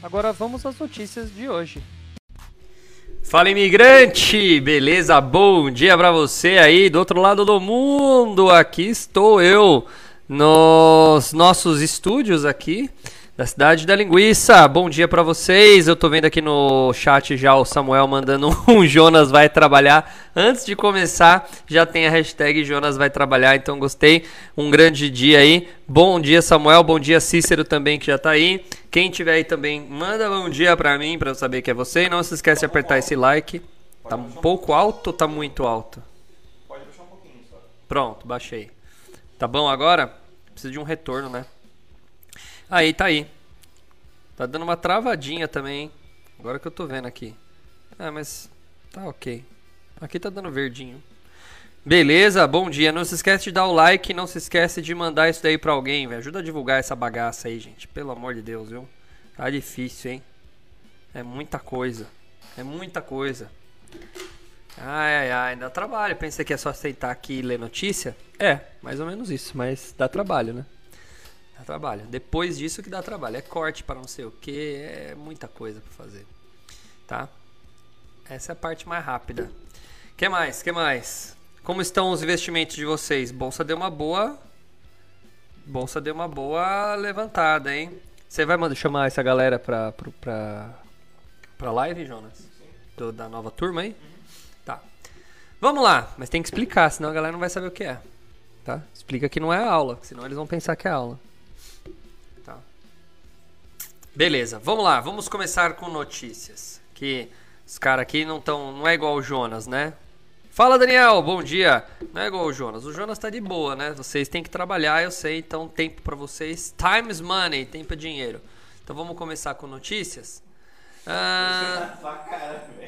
Agora vamos às notícias de hoje. Fala imigrante, beleza? Bom dia para você aí do outro lado do mundo. Aqui estou eu nos nossos estúdios aqui da cidade da linguiça. Bom dia para vocês. Eu tô vendo aqui no chat já o Samuel mandando um Jonas vai trabalhar. Antes de começar, já tem a hashtag Jonas vai trabalhar, então gostei. Um grande dia aí. Bom dia Samuel, bom dia Cícero também que já tá aí. Quem tiver aí também, manda bom dia para mim para eu saber que é você e não se esquece de apertar esse like. Tá um pouco alto ou tá muito alto? Pode baixar um pouquinho só. Pronto, baixei. Tá bom agora? Precisa de um retorno, né? Aí, tá aí. Tá dando uma travadinha também, hein? Agora que eu tô vendo aqui. Ah, mas tá ok. Aqui tá dando verdinho. Beleza, bom dia. Não se esquece de dar o like, não se esquece de mandar isso daí pra alguém, velho. Ajuda a divulgar essa bagaça aí, gente. Pelo amor de Deus, viu? Tá difícil, hein? É muita coisa. É muita coisa. Ai, ai, ai, dá trabalho. Pensei que é só aceitar aqui e ler notícia? É, mais ou menos isso, mas dá trabalho, né? Dá trabalho. Depois disso que dá trabalho. É corte para não sei o que, é muita coisa para fazer. Tá? Essa é a parte mais rápida. que mais? que mais? Como estão os investimentos de vocês? Bolsa deu uma boa. Bolsa deu uma boa levantada, hein? Você vai mandar chamar essa galera pra, pra, pra, pra live, Jonas? Do, da nova turma aí? Tá. Vamos lá, mas tem que explicar, senão a galera não vai saber o que é. Tá? Explica que não é aula, senão eles vão pensar que é aula. Beleza, vamos lá, vamos começar com notícias. Que os caras aqui não estão. Não é igual o Jonas, né? Fala Daniel, bom dia. Não é igual o Jonas. O Jonas tá de boa, né? Vocês têm que trabalhar, eu sei, então tempo para vocês. Time is money, tempo é dinheiro. Então vamos começar com notícias. Ah,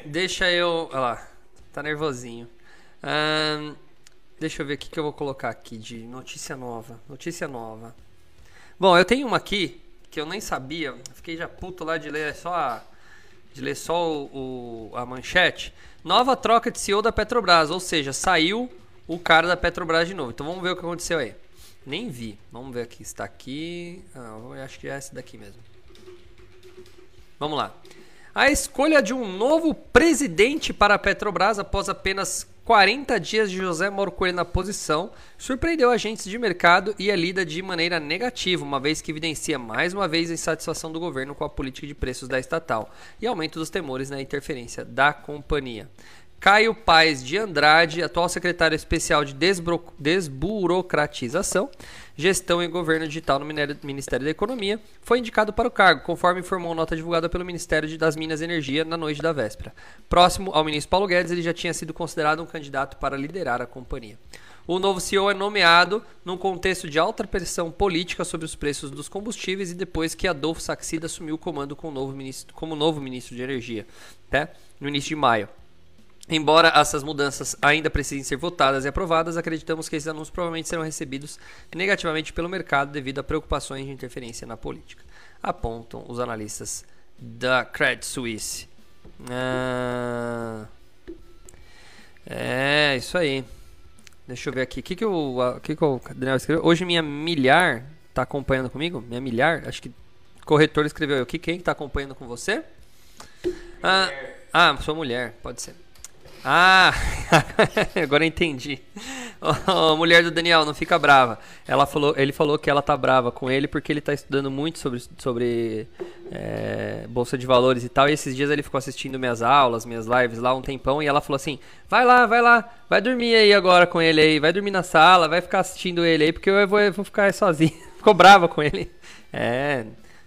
deixa eu. Olha lá, tá nervosinho. Ahn, deixa eu ver o que, que eu vou colocar aqui de notícia nova. Notícia nova. Bom, eu tenho uma aqui que eu nem sabia. Fiquei já puto lá de ler só a, de ler só o, o- a manchete. Nova troca de CEO da Petrobras, ou seja, saiu o cara da Petrobras de novo. Então vamos ver o que aconteceu aí. Nem vi. Vamos ver aqui. Está aqui. Ah, acho que é esse daqui mesmo. Vamos lá. A escolha de um novo presidente para a Petrobras após apenas 40 dias de José Mauro Coelho na posição surpreendeu agentes de mercado e é lida de maneira negativa, uma vez que evidencia mais uma vez a insatisfação do governo com a política de preços da estatal e aumento dos temores na interferência da companhia. Caio Paes de Andrade, atual secretário especial de desburocratização, gestão e governo digital no Ministério da Economia, foi indicado para o cargo, conforme informou nota divulgada pelo Ministério das Minas e Energia na noite da véspera. Próximo ao ministro Paulo Guedes, ele já tinha sido considerado um candidato para liderar a companhia. O novo CEO é nomeado num contexto de alta pressão política sobre os preços dos combustíveis e depois que Adolfo Saxida assumiu o comando como novo ministro, como novo ministro de Energia, né? no início de maio. Embora essas mudanças ainda precisem ser votadas e aprovadas, acreditamos que esses anúncios provavelmente serão recebidos negativamente pelo mercado devido a preocupações de interferência na política, apontam os analistas da Credit Suisse. Ah, é, isso aí. Deixa eu ver aqui. O que, que, a- que, que o Daniel escreveu? Hoje minha milhar tá acompanhando comigo? Minha milhar? Acho que corretor escreveu. Quem que tá acompanhando com você? Ah, ah, sua mulher, pode ser. Ah, agora eu entendi. Ô, mulher do Daniel, não fica brava. Ela falou, ele falou que ela tá brava com ele porque ele tá estudando muito sobre, sobre é, bolsa de valores e tal. E esses dias ele ficou assistindo minhas aulas, minhas lives lá um tempão. E ela falou assim: vai lá, vai lá, vai dormir aí agora com ele aí, vai dormir na sala, vai ficar assistindo ele aí porque eu vou, eu vou ficar sozinho. Ficou brava com ele. É,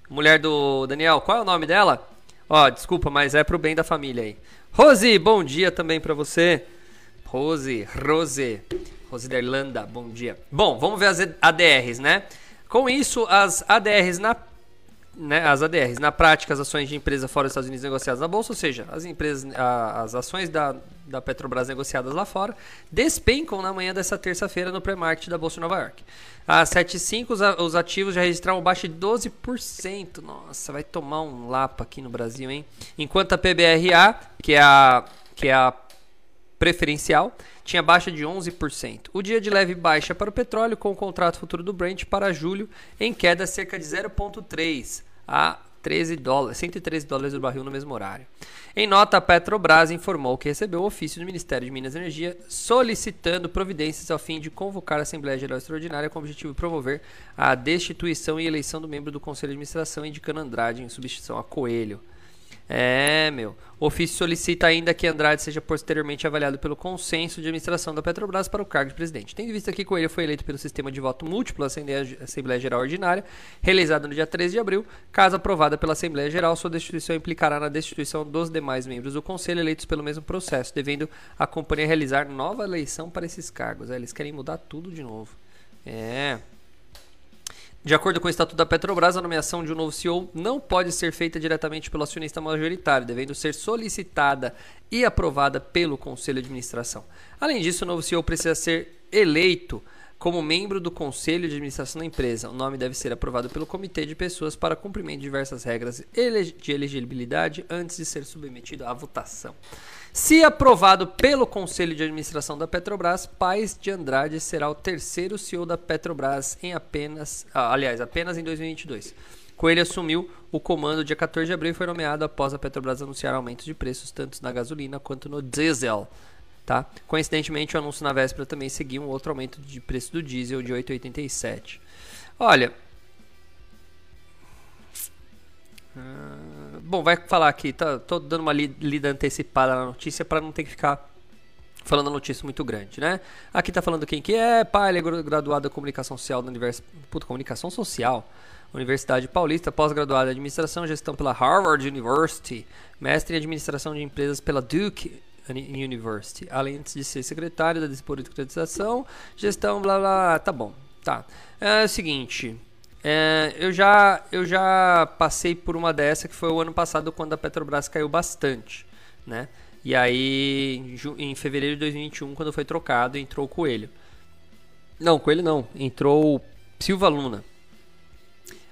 mulher do Daniel, qual é o nome dela? Ó, desculpa, mas é pro bem da família aí. Rose, bom dia também pra você. Rose, Rose, Rose da Irlanda, bom dia. Bom, vamos ver as ADRs, né? Com isso, as ADRs na né, as ADRs. Na prática, as ações de empresa fora dos Estados Unidos negociadas na bolsa, ou seja, as empresas, a, as ações da, da Petrobras negociadas lá fora, despencam na manhã dessa terça-feira no pré-market da bolsa de Nova York. Às 7,5 os, os ativos já registraram baixo de 12%. Nossa, vai tomar um lapa aqui no Brasil, hein? Enquanto a PBRA, que é a que é a preferencial, tinha baixa de 11%. O dia de leve baixa para o petróleo, com o contrato futuro do Brent para julho em queda cerca de 0,3 a 13 dólares, 113 dólares do barril no mesmo horário. Em nota, a Petrobras informou que recebeu o ofício do Ministério de Minas e Energia solicitando providências ao fim de convocar a Assembleia Geral Extraordinária com o objetivo de promover a destituição e eleição do membro do Conselho de Administração, indicando Andrade em substituição a Coelho. É, meu. O ofício solicita ainda que Andrade seja posteriormente avaliado pelo consenso de administração da Petrobras para o cargo de presidente. Tendo em vista que Coelho foi eleito pelo sistema de voto múltiplo à Assembleia Geral Ordinária, realizada no dia 13 de abril, caso aprovada pela Assembleia Geral, sua destituição implicará na destituição dos demais membros do Conselho eleitos pelo mesmo processo, devendo a companhia realizar nova eleição para esses cargos. É, eles querem mudar tudo de novo. É. De acordo com o Estatuto da Petrobras, a nomeação de um novo CEO não pode ser feita diretamente pelo acionista majoritário, devendo ser solicitada e aprovada pelo Conselho de Administração. Além disso, o novo CEO precisa ser eleito como membro do Conselho de Administração da empresa. O nome deve ser aprovado pelo Comitê de Pessoas para cumprimento de diversas regras de elegibilidade antes de ser submetido à votação. Se aprovado pelo Conselho de Administração da Petrobras, Paes de Andrade será o terceiro CEO da Petrobras em apenas, ah, aliás, apenas em 2022. Coelho assumiu o comando dia 14 de abril e foi nomeado após a Petrobras anunciar aumentos de preços tanto na gasolina quanto no diesel. Tá? Coincidentemente, o anúncio na véspera também seguiu um outro aumento de preço do diesel de 8,87. Olha, Uh, bom, vai falar aqui, tá, tô dando uma lida antecipada na notícia para não ter que ficar falando a notícia muito grande, né? Aqui tá falando quem que é, pai, ele é graduado em comunicação social da Universidade, puta, comunicação social, Universidade Paulista, pós-graduado em administração, gestão pela Harvard University, mestre em administração de empresas pela Duke University, além de ser secretário da Despolitização, gestão, blá blá, tá bom, tá. É o seguinte, é, eu, já, eu já passei por uma dessa que foi o ano passado quando a Petrobras caiu bastante, né? E aí, em fevereiro de 2021, quando foi trocado, entrou o Coelho. Não, Coelho não. Entrou Silva Luna.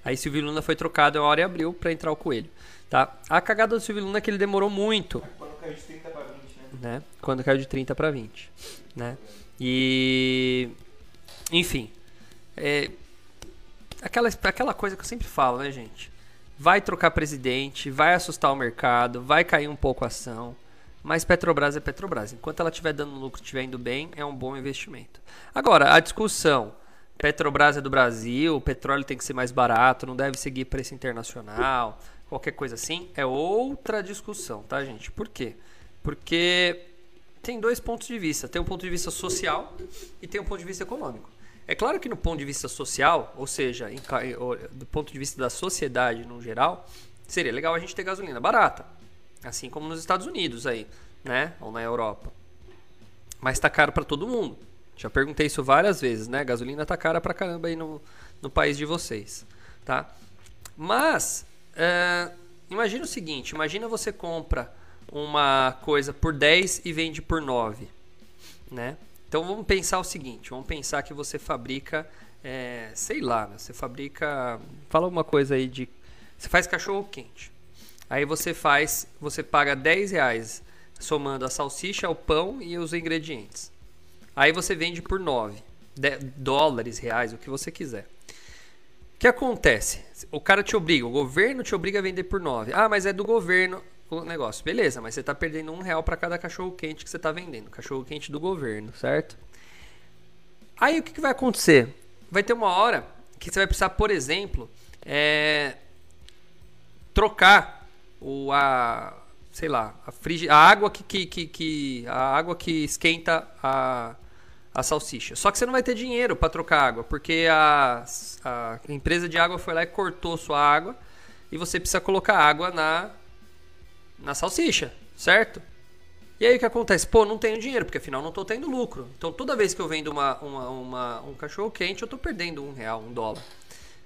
Aí Silvio Luna foi trocado em hora e abril para entrar o Coelho. Tá? A cagada do Silvio Luna é que ele demorou muito. Quando caiu de 30 para 20? Né? Quando caiu de 30 para 20. Né? E. Enfim. É, aquela, aquela coisa que eu sempre falo, né, gente? Vai trocar presidente, vai assustar o mercado, vai cair um pouco a ação. Mas Petrobras é Petrobras. Enquanto ela estiver dando lucro, estiver indo bem, é um bom investimento. Agora, a discussão: Petrobras é do Brasil, o petróleo tem que ser mais barato, não deve seguir preço internacional, qualquer coisa assim, é outra discussão, tá, gente? Por quê? Porque tem dois pontos de vista: tem um ponto de vista social e tem um ponto de vista econômico. É claro que no ponto de vista social, ou seja, em, do ponto de vista da sociedade no geral, seria legal a gente ter gasolina barata, assim como nos Estados Unidos aí, né, ou na Europa. Mas tá caro para todo mundo. Já perguntei isso várias vezes, né? Gasolina tá cara pra caramba aí no, no país de vocês, tá? Mas é, imagina o seguinte, imagina você compra uma coisa por 10 e vende por 9, né? Então vamos pensar o seguinte: vamos pensar que você fabrica, é, sei lá, né? você fabrica. Fala alguma coisa aí de. Você faz cachorro quente. Aí você faz, você paga 10 reais somando a salsicha, o pão e os ingredientes. Aí você vende por 9 dólares, reais, o que você quiser. O que acontece? O cara te obriga, o governo te obriga a vender por 9. Ah, mas é do governo o negócio. Beleza, mas você está perdendo um real para cada cachorro quente que você está vendendo. Cachorro quente do governo, certo? Aí o que, que, vai acontecer? Vai ter uma hora que você vai precisar, por exemplo, é, trocar o a sei lá a, a água que, que, que, que, a água que esquenta a, a salsicha. Só que você não vai ter dinheiro para trocar água, porque a, a empresa de água foi lá e cortou sua água e você precisa colocar água na na salsicha, certo? E aí o que acontece? Pô, não tenho dinheiro, porque afinal não estou tendo lucro. Então toda vez que eu vendo uma, uma, uma, um cachorro quente, eu estou perdendo um real, um dólar.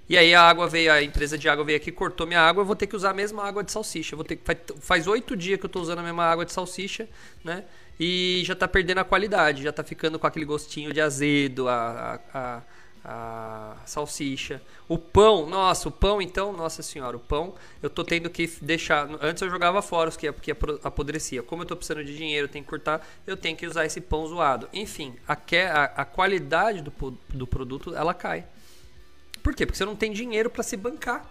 E aí a água veio, a empresa de água veio aqui, cortou minha água, eu vou ter que usar a mesma água de salsicha. Vou ter, faz- oito dias que eu tô usando a mesma água de salsicha, né? E já tá perdendo a qualidade, já tá ficando com aquele gostinho de azedo, a, a, a- a salsicha. O pão, nossa, o pão então, nossa senhora, o pão eu tô tendo que deixar. Antes eu jogava fora os que, que apro- apodrecia. Como eu tô precisando de dinheiro, tenho que cortar, eu tenho que usar esse pão zoado. Enfim, a, que- a, a qualidade do, do produto ela cai. Por quê? Porque você não tem dinheiro para se bancar.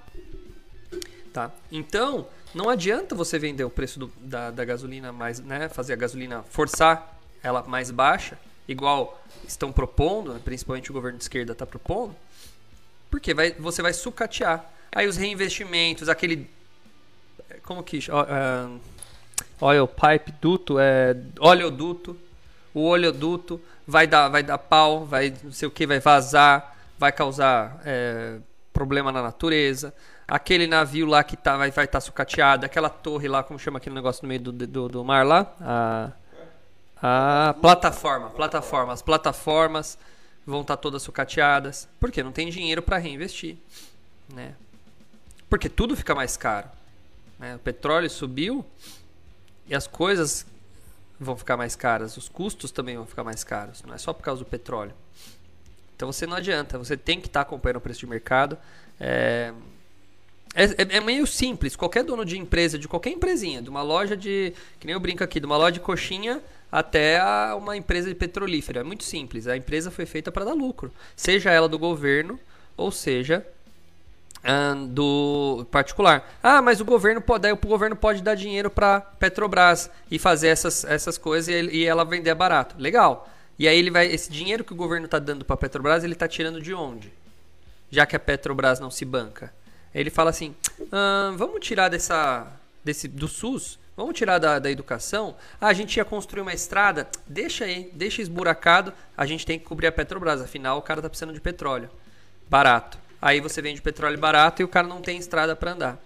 Tá? Então, não adianta você vender o preço do- da, da gasolina mais, né? Fazer a gasolina, forçar ela mais baixa, igual estão propondo, principalmente o governo de esquerda está propondo, porque vai, você vai sucatear. Aí os reinvestimentos, aquele. Como que. ó, ah, Oil pipe duto, é, oleoduto. O oleoduto vai dar, vai dar pau, vai não sei o que, vai vazar, vai causar é, problema na natureza. Aquele navio lá que tá, vai estar tá sucateado, aquela torre lá, como chama aquele negócio no meio do, do, do mar lá? A, a plataforma, plataforma. As plataformas vão estar todas sucateadas. Por quê? Não tem dinheiro para reinvestir. Né? Porque tudo fica mais caro. né? O petróleo subiu e as coisas vão ficar mais caras. Os custos também vão ficar mais caros. Não é só por causa do petróleo. Então você não adianta. Você tem que estar acompanhando o preço de mercado. É, é, é- é meio simples. Qualquer dono de empresa, de qualquer empresinha, de uma loja de. Que nem eu brinco aqui, de uma loja de coxinha até a uma empresa de petrolífera. É muito simples. A empresa foi feita para dar lucro. Seja ela do governo, ou seja ahn, do particular. Ah, mas o governo pode, o governo pode dar dinheiro para Petrobras e fazer essas, essas coisas e, e ela vender barato. Legal. E aí ele vai, esse dinheiro que o governo está dando para Petrobras, ele está tirando de onde? Já que a Petrobras não se banca. Ele fala assim: "Ah, vamos tirar dessa, desse, do SUS, vamos tirar da, da educação. Ah, a gente ia construir uma estrada, deixa aí, deixa esburacado. A gente tem que cobrir a Petrobras, afinal o cara tá precisando de petróleo barato. Aí você vende petróleo barato e o cara não tem estrada para andar.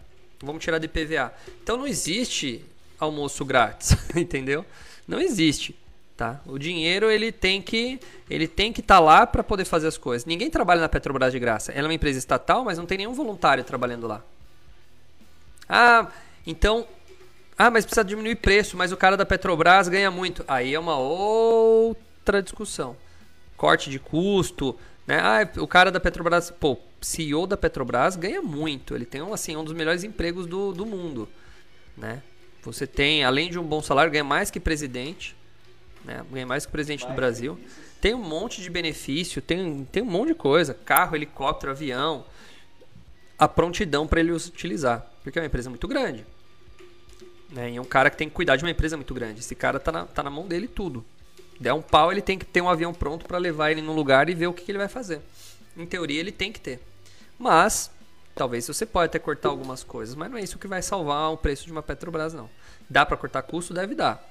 Vamos tirar de PVA. Então não existe almoço grátis, entendeu? Não existe, tá? O dinheiro ele tem que ele tem que estar lá para poder fazer as coisas. Ninguém trabalha na Petrobras de graça. Ela é uma empresa estatal, mas não tem nenhum voluntário trabalhando lá. Ah, então ah, mas precisa diminuir preço, mas o cara da Petrobras ganha muito. Aí é uma outra discussão. Corte de custo, né? Ah, o cara da Petrobras, pô, CEO da Petrobras ganha muito. Ele tem um, assim, um dos melhores empregos do, do mundo, né? Você tem, além de um bom salário, ganha mais que presidente, né? Ganha mais que presidente do Brasil. Tem um monte de benefício, tem, tem um monte de coisa. Carro, helicóptero, avião. A prontidão para ele utilizar. Porque é uma empresa muito grande. Né? E é um cara que tem que cuidar de uma empresa muito grande. Esse cara tá na, tá na mão dele tudo. Der um pau, ele tem que ter um avião pronto para levar ele num lugar e ver o que, que ele vai fazer. Em teoria, ele tem que ter. Mas, talvez você pode até cortar algumas coisas, mas não é isso que vai salvar o preço de uma Petrobras, não. Dá para cortar custo? Deve dar.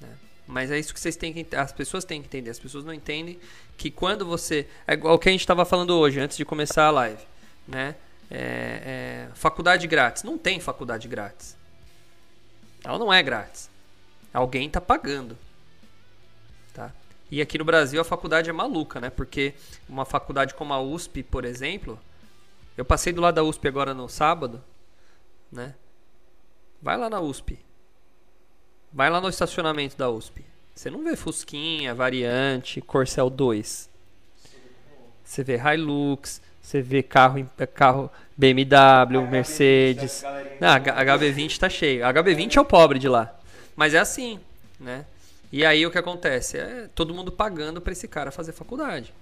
né? Mas é isso que vocês têm que as pessoas têm que entender. As pessoas não entendem que quando você é igual o que a gente estava falando hoje antes de começar a live, né? É, é, faculdade grátis. Não tem faculdade grátis. Ela não é grátis. Alguém está pagando. Tá? E aqui no Brasil a faculdade é maluca, né? Porque uma faculdade como a USP, por exemplo, eu passei do lado da USP agora no sábado, né? Vai lá na USP. Vai lá no estacionamento da USP. Você não vê Fusquinha, Variante, Corcel 2. Você vê Hilux, você vê carro, em- carro BMW, Mercedes. Não, H- HB20 tá cheio. HB20 é o pobre de lá. Mas é assim, né? E aí o que acontece? É todo mundo pagando para esse cara fazer faculdade.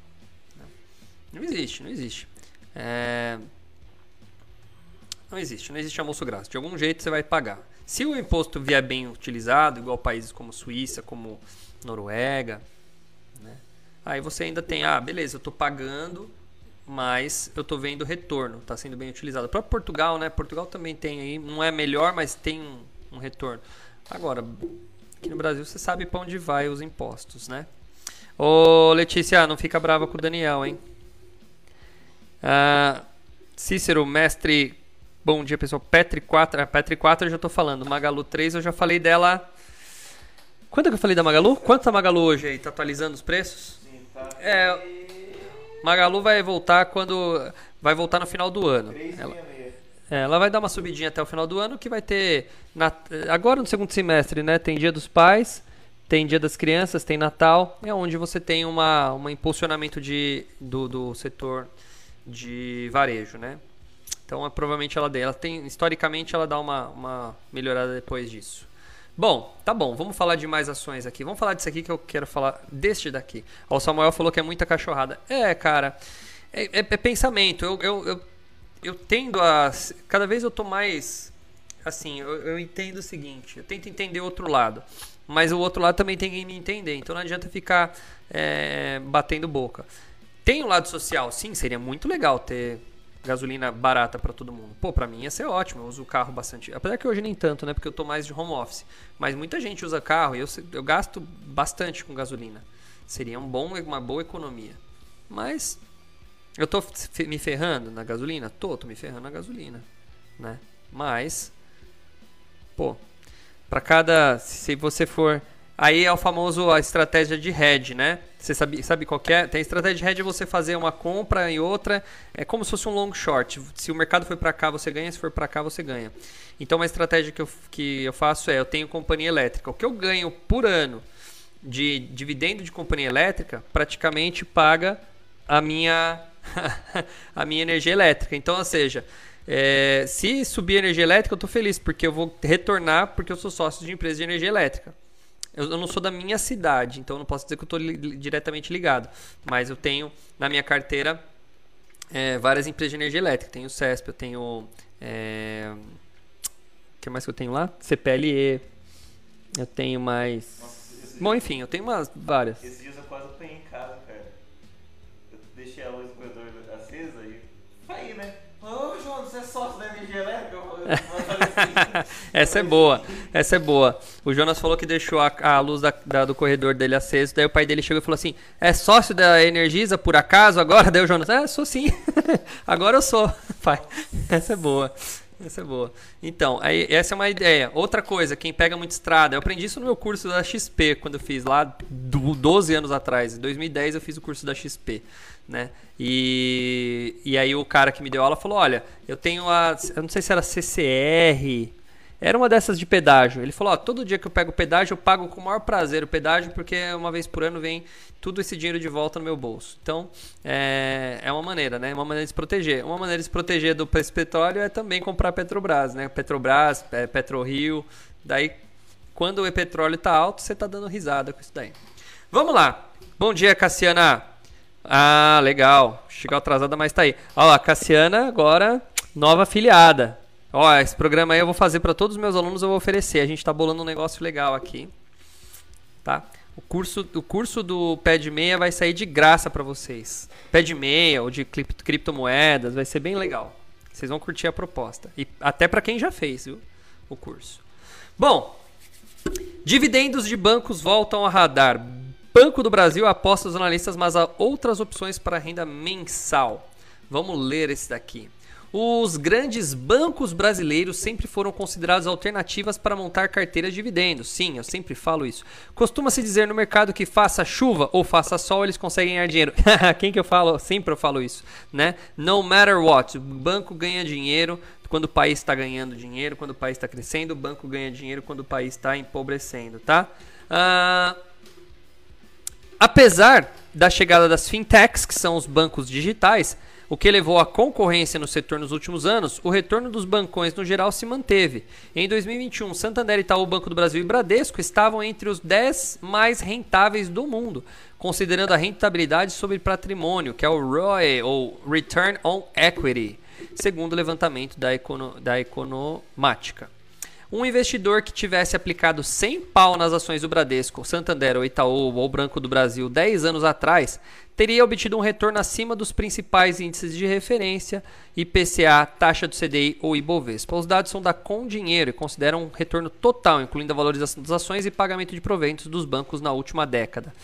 Não existe, não existe. É, Não existe, não existe almoço grátis. De algum jeito você vai pagar. Se o imposto vier bem utilizado, igual países como Suíça, como Noruega, né? aí você ainda tem, ah, beleza, eu estou pagando, mas eu estou vendo retorno, está sendo bem utilizado. Para Portugal, né? Portugal também tem aí, não é melhor, mas tem um, um retorno. Agora, aqui no Brasil você sabe para onde vai os impostos, né? Ô Letícia, não fica brava com o Daniel, hein? Ah, Cícero, mestre. Bom dia, pessoal. Petri 4. A Petri 4 eu já tô falando. Magalu 3 eu já falei dela. Quanto que eu falei da Magalu? Quanto tá a Magalu hoje aí? Tá atualizando os preços? É. Magalu vai voltar quando. vai voltar no final do ano. 3,66. Ela, é, ela vai dar uma subidinha até o final do ano, que vai ter. na- agora no segundo semestre, né? Tem Dia dos Pais, tem Dia das Crianças, tem Natal. É onde você tem uma, um impulsionamento de, do, do setor de varejo, né? Então, é, provavelmente ela, dê- ela tem. Historicamente, ela dá uma, uma melhorada depois disso. Bom, tá bom, vamos falar de mais ações aqui. Vamos falar disso aqui que eu quero falar deste daqui. O Samuel falou que é muita cachorrada. É, cara, é, é- é pensamento. Eu, eu, eu, eu tendo a. Cada vez eu tô mais. Assim, eu, eu entendo o seguinte: eu tento entender o outro lado. Mas o outro lado também tem que me entender. Então não adianta ficar é, batendo boca. Tem um lado social, sim, seria muito legal ter gasolina barata para todo mundo. Pô, pra mim ia ser ótimo, eu uso o carro bastante. Apesar que hoje nem tanto, né? Porque eu tô mais de home office. Mas muita gente usa carro e eu, eu gasto bastante com gasolina. Seria um bom, uma boa economia. Mas eu tô me ferrando na gasolina? Tô, tô me ferrando na gasolina, né? Mas, pô, para cada, se você for, aí é o famoso a estratégia de hedge, né? Você sabe, sabe qual é? Tem a estratégia de hedge é você fazer uma compra e outra, é como se fosse um long short. Se o mercado for para cá, você ganha, se for para cá, você ganha. Então, uma estratégia que eu, que eu faço é, eu tenho companhia elétrica. O que eu ganho por ano de dividendo de companhia elétrica praticamente paga a minha a minha energia elétrica. Então, ou seja, é, se subir a energia elétrica, eu estou feliz porque eu vou retornar porque eu sou sócio de empresa de energia elétrica. Eu, eu não sou da minha cidade, então eu não posso dizer que eu estou diretamente ligado, mas eu tenho na minha carteira é, várias empresas de energia elétrica. Tenho o CESP, eu tenho é, o que mais que eu tenho lá? CPLE. Eu tenho mais. Nossa, Bom, enfim, eu tenho umas várias. esses dias é sócio da energia elétrica? Essa é boa, essa é boa. O Jonas falou que deixou a, a luz da- da- do corredor dele acesa, daí o pai dele chegou e falou assim: É sócio da Energisa por acaso agora? Daí o Jonas, é, sou sim. agora eu sou, pai. Essa é boa. Essa é boa. Então, aí, essa é uma ideia. Outra coisa, quem pega muito estrada, eu aprendi isso no meu curso da XP, quando eu fiz lá do- 12 anos atrás. Em 2010 eu fiz o curso da XP, né? E, e aí o cara que me deu aula falou, olha, eu tenho a... Eu não sei se era CCR... Era uma dessas de pedágio. Ele falou: ó, todo dia que eu pego pedágio, eu pago com o maior prazer o pedágio, porque uma vez por ano vem tudo esse dinheiro de volta no meu bolso. Então, é, é uma maneira, né? Uma maneira de se proteger. Uma maneira de se proteger do preço do petróleo é também comprar Petrobras, né? Petrobras, PetroRio. Daí, quando o petróleo tá alto, você tá dando risada com isso daí. Vamos lá. Bom dia, Cassiana. Ah, legal. Chegou atrasada, mas tá aí. Ó, a Cassiana agora, nova afiliada. Ó, esse programa aí eu vou fazer para todos os meus alunos, eu vou oferecer. A gente tá bolando um negócio legal aqui. Tá? O curso, o curso do pé de meia vai sair de graça para vocês. Pé de meia ou de cripto- criptomoedas, vai ser bem legal. Vocês vão curtir a proposta. E até para quem já fez, viu? O curso. Bom, Dividendos de bancos voltam a radar. Banco do Brasil aposta os analistas, mas há outras opções para renda mensal. Vamos ler esse daqui. Os grandes bancos brasileiros sempre foram considerados alternativas para montar carteiras de dividendos. Sim, eu sempre falo isso. Costuma-se dizer no mercado que faça chuva ou faça sol, eles conseguem ganhar dinheiro. Quem que eu falo? Sempre eu falo isso, né? No matter what, o banco ganha dinheiro quando o país está ganhando dinheiro, quando o país está crescendo, o banco ganha dinheiro quando o país está empobrecendo, tá? Ah, apesar da chegada das fintechs, que são os bancos digitais, o que levou à concorrência no setor nos últimos anos, o retorno dos bancões no geral se manteve. Em 2021, Santander, Itaú, Banco do Brasil e Bradesco estavam entre os 10 mais rentáveis do mundo, considerando a rentabilidade sobre patrimônio, que é o ROE, ou Return on Equity, segundo o levantamento da, econo da Economática. Um investidor que tivesse aplicado 100 pau nas ações do Bradesco, Santander ou Itaú ou Branco do Brasil 10 anos atrás, teria obtido um retorno acima dos principais índices de referência, IPCA, taxa do CDI ou Ibovespa. Os dados são da Com Dinheiro e consideram um retorno total, incluindo a valorização das ações e pagamento de proventos dos bancos na última década.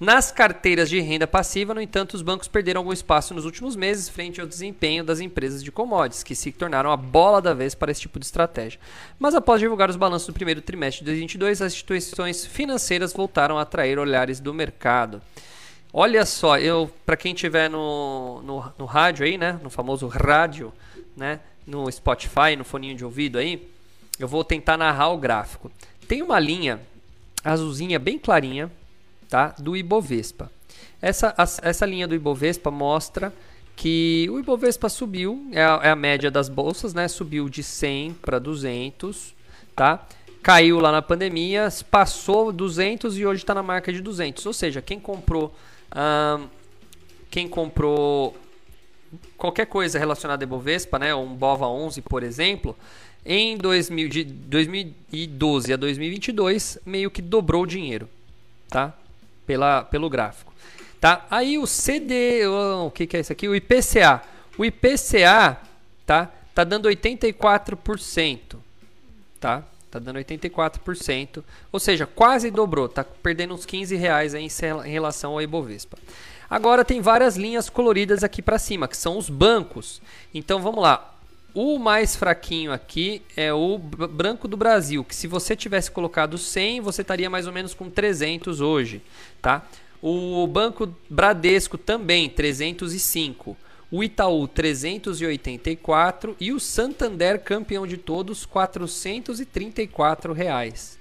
Nas carteiras de renda passiva, no entanto, os bancos perderam algum espaço nos últimos meses frente ao desempenho das empresas de commodities, que se tornaram a bola da vez para esse tipo de estratégia. Mas após divulgar os balanços do primeiro trimestre de 2022, as instituições financeiras voltaram a atrair olhares do mercado. Olha só, eu para quem tiver no, no, no rádio aí, né, no famoso rádio, né, no Spotify, no foninho de ouvido aí, eu vou tentar narrar o gráfico. Tem uma linha azulzinha bem clarinha, tá, do Ibovespa. Essa, essa linha do Ibovespa mostra que o Ibovespa subiu, é a, é a média das bolsas, né, subiu de 100 para 200, tá? Caiu lá na pandemia, passou 200 e hoje está na marca de 200. Ou seja, quem comprou quem comprou qualquer coisa relacionada a Ibovespa, né, um Bova 11, por exemplo, em 2000, de 2012 a 2022, meio que dobrou o dinheiro, tá? Pela, pelo gráfico. Tá? Aí o CD, o que, que é isso aqui? O IPCA. O IPCA, tá? Tá dando 84%, tá? Tá dando 84%, ou seja, quase dobrou, tá perdendo uns 15 reais aí em relação ao Ibovespa. Agora tem várias linhas coloridas aqui para cima, que são os bancos. Então vamos lá. O mais fraquinho aqui é o Branco do Brasil, que se você tivesse colocado 100, você estaria mais ou menos com 300 hoje, tá? O Banco Bradesco também, 305 o Itaú 384 e o Santander campeão de todos 434 reais,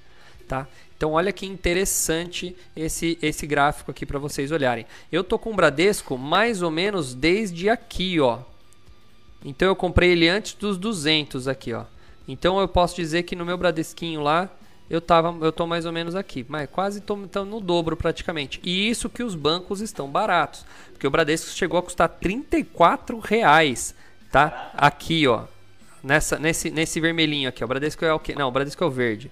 tá? Então olha que interessante esse esse gráfico aqui para vocês olharem. Eu tô com o Bradesco mais ou menos desde aqui, ó. Então eu comprei ele antes dos 200 aqui, ó. Então eu posso dizer que no meu Bradesquinho lá eu tava, eu tô mais ou menos aqui, mas quase tô, tô no dobro praticamente. E isso que os bancos estão baratos, porque o Bradesco chegou a custar 34 reais, tá? Aqui, ó, nessa, nesse, nesse vermelhinho aqui, ó. o Bradesco é o que? Não, o Bradesco é o verde.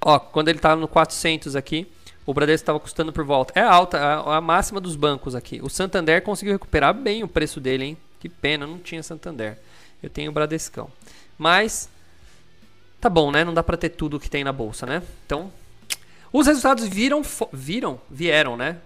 Ó, quando ele tava no 400 aqui, o Bradesco estava custando por volta. É alta, a, a máxima dos bancos aqui. O Santander conseguiu recuperar bem o preço dele, hein? Que pena, não tinha Santander. Eu tenho Bradescão. Mas Tá bom, né? Não dá para ter tudo que tem na bolsa, né? Então, os resultados viram, viram, vieram, né?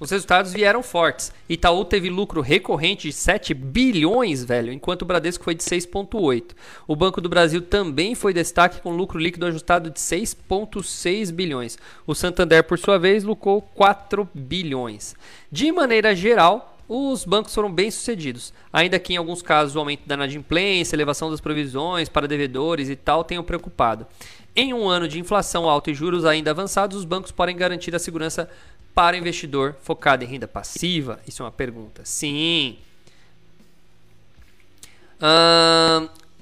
Os resultados vieram fortes. Itaú teve lucro recorrente de 7 bilhões, velho, enquanto o Bradesco foi de 6,8. O Banco do Brasil também foi destaque com lucro líquido ajustado de 6,6 bilhões. O Santander, por sua vez, lucrou 4 bilhões. De maneira geral, os bancos foram bem sucedidos. Ainda que em alguns casos o aumento da inadimplência, elevação das provisões para devedores e tal tenham preocupado. Em um ano de inflação alta e juros ainda avançados, os bancos podem garantir a segurança para o investidor focado em renda passiva? Isso é uma pergunta. Sim.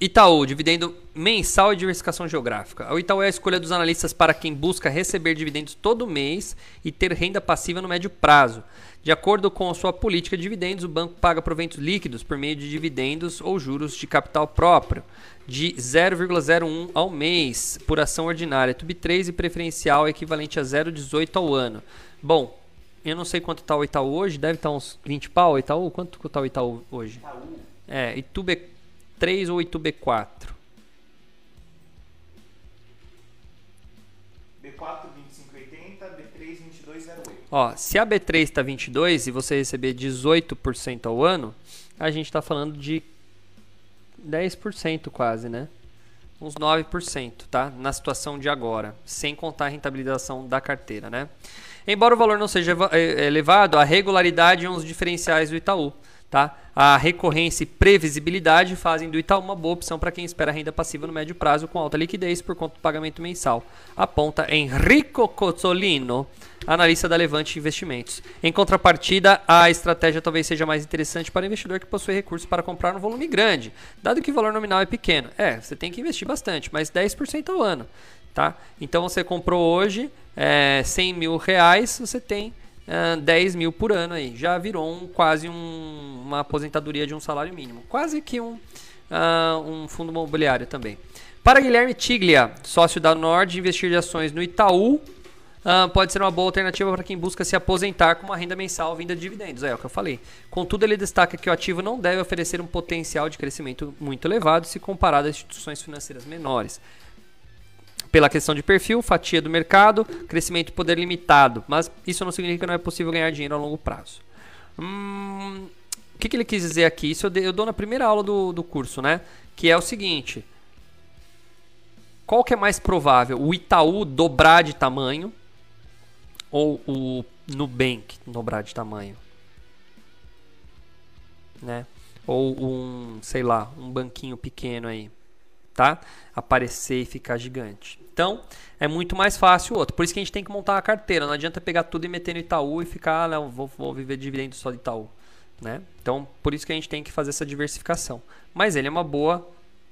Itaú, dividendo mensal e diversificação geográfica. O Itaú é a escolha dos analistas para quem busca receber dividendos todo mês e ter renda passiva no médio prazo. De acordo com sua política de dividendos, o banco paga proventos líquidos por meio de dividendos ou juros de capital próprio de 0,01 ao mês por ação ordinária, TUB3 e preferencial equivalente a 0,18 ao ano. Bom, eu não sei quanto está o Itaú hoje, deve estar tá uns 20 pau o Itaú. Quanto está o Itaú hoje? Itaú. É, ITUB3 ou ITUB4? B4 2580, B3 2208. Ó, se a B3 está 22 e você receber 18% ao ano, a gente está falando de 10% quase, né? Uns 9%, tá? Na situação de agora, sem contar a rentabilização da carteira, né? Embora o valor não seja eh, elevado, a regularidade e os diferenciais do Itaú Tá? A recorrência e previsibilidade fazem do Itaú uma boa opção para quem espera renda passiva no médio prazo com alta liquidez por conta do pagamento mensal. Aponta Enrico Cozzolino, analista da Levante Investimentos. Em contrapartida, a estratégia talvez seja mais interessante para o investidor que possui recursos para comprar um volume grande, dado que o valor nominal é pequeno. É, você tem que investir bastante, mas 10% ao ano. Tá? Então você comprou hoje é, 100 mil reais, você tem uh, 10 mil por ano aí. Já virou um, quase um, uma aposentadoria de um salário mínimo. Quase que um, uh, um fundo imobiliário também. Para Guilherme Tiglia, sócio da Nord, investir de ações no Itaú Uh, pode ser uma boa alternativa para quem busca se aposentar com uma renda mensal vinda de dividendos. É o que eu falei. Contudo, ele destaca que o ativo não deve oferecer um potencial de crescimento muito elevado se comparado a instituições financeiras menores pela questão de perfil, fatia do mercado, crescimento e poder limitado. Mas isso não significa que não é possível ganhar dinheiro a longo prazo. Hum, o que, que, ele quis dizer aqui? Isso eu, eu dou na primeira aula do, do curso, né? Que é o seguinte: qual que é mais provável? O Itaú dobrar de tamanho ou o Nubank dobrar de tamanho. Né? Ou um, sei lá, um banquinho pequeno aí, tá? Aparecer e ficar gigante. Então, é muito mais fácil o outro. Por isso que a gente tem que montar uma carteira. Não adianta pegar tudo e meter no Itaú e ficar, ah, não, vou, vou viver dividendo só de Itaú. Né? Então, por isso que a gente tem que fazer essa diversificação. Mas ele é uma boa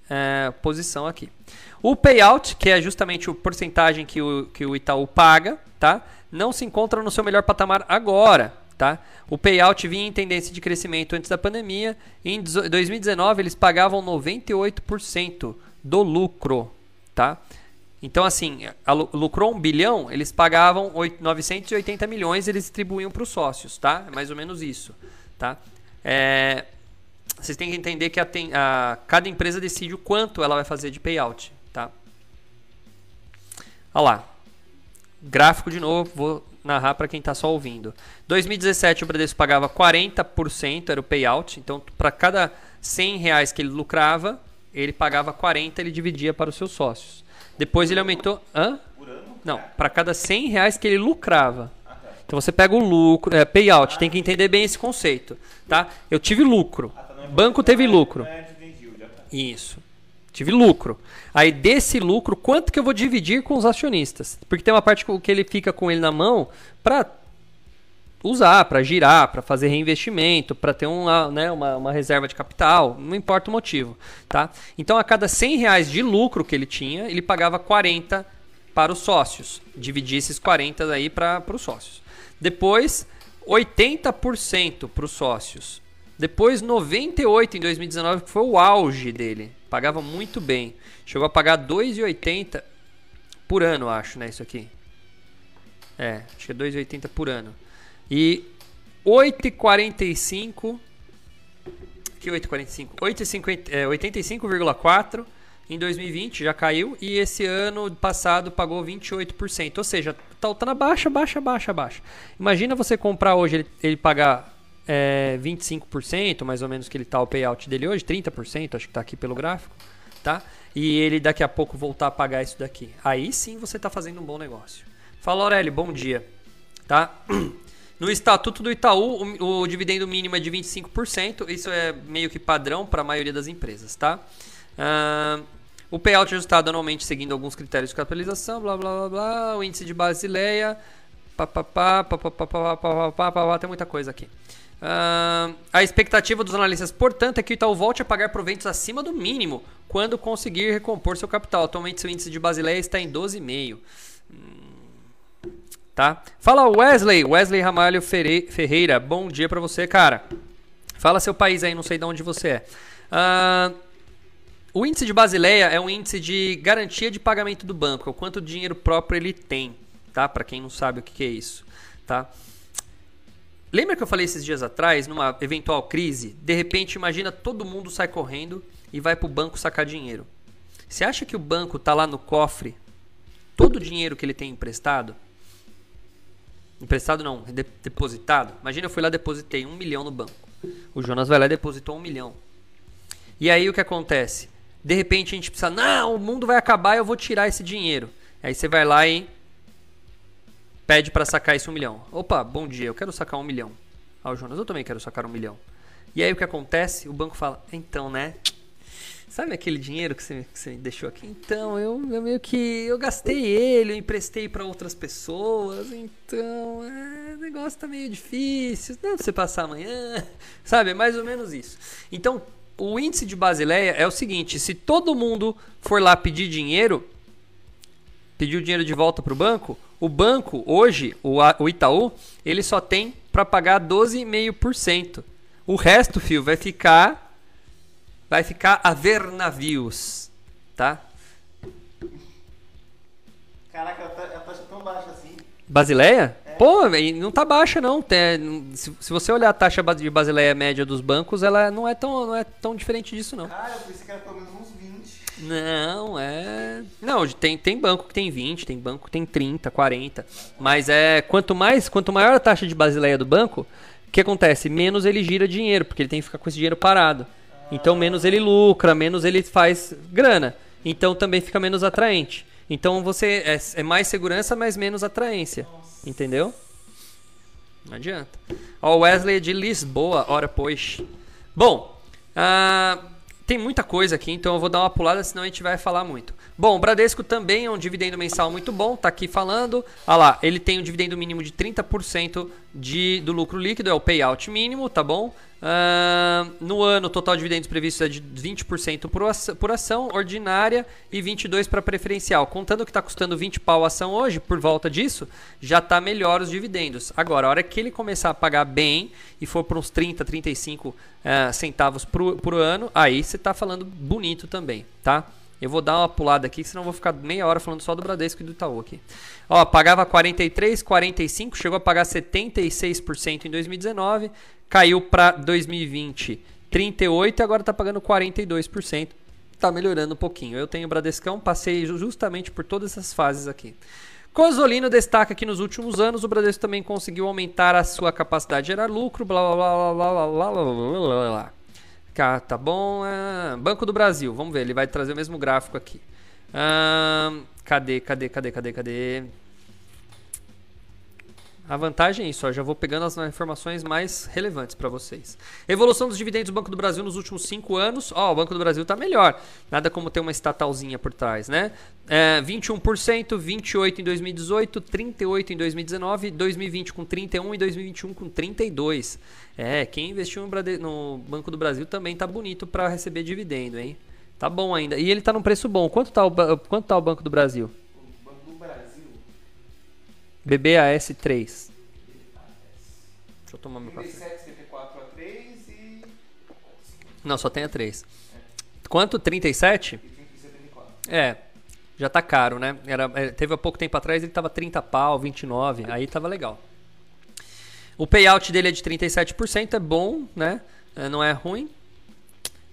é, posição aqui. O payout, que é justamente o porcentagem que o, que o Itaú paga, tá? não se encontra no seu melhor patamar agora. Tá? O payout vinha em tendência de crescimento antes da pandemia. Em 2019, eles pagavam 98% do lucro. Tá? Então, assim, lucrou um bilhão, eles pagavam 980 milhões eles distribuíam para os sócios. Tá? É mais ou menos isso. Tá? É, vocês têm que entender que a, a, cada empresa decide o quanto ela vai fazer de payout. Tá? Olha lá. Gráfico de novo, vou narrar para quem está só ouvindo. 2017 o Bradesco pagava 40%, era o payout. Então, para cada 100 reais que ele lucrava, ele pagava 40, ele dividia para os seus sócios. Depois ele aumentou. Hã? Não, para cada 100 reais que ele lucrava. Então você pega o lucro, é, payout, tem que entender bem esse conceito, tá? Eu tive lucro, banco teve lucro. Isso. Tive lucro. Aí desse lucro, quanto que eu vou dividir com os acionistas? Porque tem uma parte que ele fica com ele na mão para usar, para girar, para fazer reinvestimento, para ter uma, né, uma, uma, reserva de capital, não importa o motivo. Tá? Então a cada 100 reais de lucro que ele tinha, ele pagava 40 para os sócios. Dividia esses 40 aí para os sócios. Depois, 80% para os sócios. Depois 98 em 2019, que foi o auge dele. Pagava muito bem. Chegou a pagar 2,80 por ano, acho, né, isso aqui. É, acho que é 2,80 por ano. E 8,45 que 8,45? 85,4 em 2020 já caiu e esse ano passado pagou 28%. Ou seja, tá, tá na baixa, baixa, baixa, baixa. Imagina você comprar hoje ele, ele pagar é, 25%, mais ou menos que ele tá o payout dele hoje, 30%, acho que está aqui pelo gráfico, tá? E ele daqui a pouco voltar a pagar isso daqui. Aí sim você está fazendo um bom negócio. Fala Aurélio, bom dia, tá? No estatuto do Itaú, o, o dividendo mínimo é de 25%, isso é meio que padrão para a maioria das empresas, tá? Uh, o payout ajustado anualmente seguindo alguns critérios de capitalização, blá blá blá blá, o índice de Basileia, papapá, papapá, papapá, papapá, tem muita coisa aqui. Uh, a expectativa dos analistas, portanto, é que o Itaú volte a pagar proventos acima do mínimo quando conseguir recompor seu capital. Atualmente, seu índice de Basileia está em 12,5. Hum, tá? Fala Wesley, Wesley Ramalho Ferreira. Bom dia para você, cara. Fala seu país aí, não sei de onde você é. Uh, o índice de Basileia é um índice de garantia de pagamento do banco, é o quanto dinheiro próprio ele tem, tá? Para quem não sabe o que é isso, tá? Lembra que eu falei esses dias atrás, numa eventual crise, de repente imagina todo mundo sai correndo e vai para o banco sacar dinheiro. Você acha que o banco está lá no cofre, todo o dinheiro que ele tem emprestado? Emprestado não, de, depositado. Imagina eu fui lá e depositei um milhão no banco. O Jonas vai lá e depositou um milhão. E aí o que acontece? De repente a gente precisa, não, o mundo vai acabar, eu vou tirar esse dinheiro. Aí você vai lá e pede para sacar esse um milhão. Opa, bom dia, eu quero sacar um milhão. Ah, o Jonas, eu também quero sacar um milhão. E aí o que acontece? O banco fala, então, né? Sabe aquele dinheiro que você, que você deixou aqui? Então, eu, eu, meio que eu gastei ele, eu emprestei para outras pessoas, então é, o negócio tá meio difícil, pra você passar amanhã, sabe? É mais ou menos isso. Então, o índice de Basileia é o seguinte: se todo mundo for lá pedir dinheiro, pedir o dinheiro de volta para o banco, o banco, hoje, o Itaú, ele só tem para pagar 12,5%. O resto, fio, vai ficar vai ficar a ver navios, tá? Caraca, a taxa tão baixa assim. Basileia? É. Pô, não tá baixa não. Se, se você olhar a taxa de Basileia média dos bancos, ela não é tão, não é tão diferente disso não. Cara, eu pensei que era pelo menos uns não, é. Não, tem, tem banco que tem 20, tem banco que tem 30, 40. Mas é quanto mais, quanto maior a taxa de basileia do banco, o que acontece? Menos ele gira dinheiro, porque ele tem que ficar com esse dinheiro parado. Então menos ele lucra, menos ele faz grana. Então também fica menos atraente. Então você é, é mais segurança, mas menos atraência. Entendeu? Não adianta. Ó, Wesley é de Lisboa, ora pois. Bom, ah, tem muita coisa aqui, então eu vou dar uma pulada, senão a gente vai falar muito. Bom, o Bradesco também é um dividendo mensal muito bom, tá aqui falando. Olha lá, ele tem um dividendo mínimo de 30% de, do lucro líquido, é o payout mínimo, tá bom? Uh, no ano, o total de dividendos previstos é de 20% por ação, por ação ordinária e 22% para preferencial. Contando que está custando 20 pau a ação hoje, por volta disso, já está melhor os dividendos. Agora, a hora que ele começar a pagar bem e for para uns 30, 35 uh, centavos por, por ano, aí você está falando bonito também, tá? Eu vou dar uma pulada aqui, senão eu vou ficar meia hora falando só do Bradesco e do Itaú aqui. Ó, pagava 43, 45, chegou a pagar 76% em 2019, caiu para 2020 38 e agora está pagando 42%. Está melhorando um pouquinho. Eu tenho o Bradescão, passei justamente por todas essas fases aqui. Cosolino destaca que nos últimos anos o Bradesco também conseguiu aumentar a sua capacidade de gerar lucro, blá blá blá blá blá blá blá blá blá. Cá, tá bom. Ah, Banco do Brasil, vamos ver, ele vai trazer o mesmo gráfico aqui. Ah, cadê, cadê, cadê, cadê, cadê? A vantagem é isso, ó, já vou pegando as informações mais relevantes para vocês. Evolução dos dividendos do Banco do Brasil nos últimos cinco anos. Ó, o Banco do Brasil está melhor. Nada como ter uma estatalzinha por trás, né? É, 21%, 28% em 2018, 38% em 2019, 2020 com 31% e 2021 com 32%. É, quem investiu no, Brade... no Banco do Brasil também tá bonito para receber dividendo, hein? Tá bom ainda. E ele tá num preço bom. Quanto tá o, Quanto tá o Banco do Brasil? BBAS 3. Deixa eu tomar meu café. 74 a 3 e. Não, só tem a 3. Quanto? 37? e 74. É. Já tá caro, né? Era, é, teve há pouco tempo atrás ele tava 30 pau, 29. Aí tava legal. O payout dele é de 37%, é bom, né? É, não é ruim.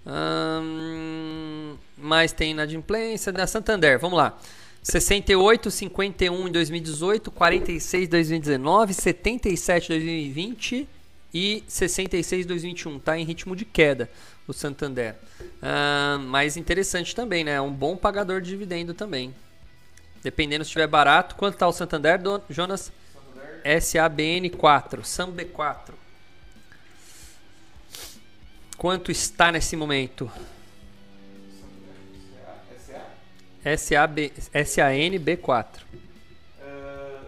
Hum, mas tem inadimplência. Da Santander, vamos lá. 68, 51 em 2018, 46 em 2019, 77 em 2020 e 66 em 2021. Tá em ritmo de queda o Santander. Uh, mas interessante também, né? É um bom pagador de dividendo também. Dependendo se estiver barato. Quanto está o Santander, Jonas? SABN4, SAMB4. Quanto está nesse momento? SAB, SANB4. Uh,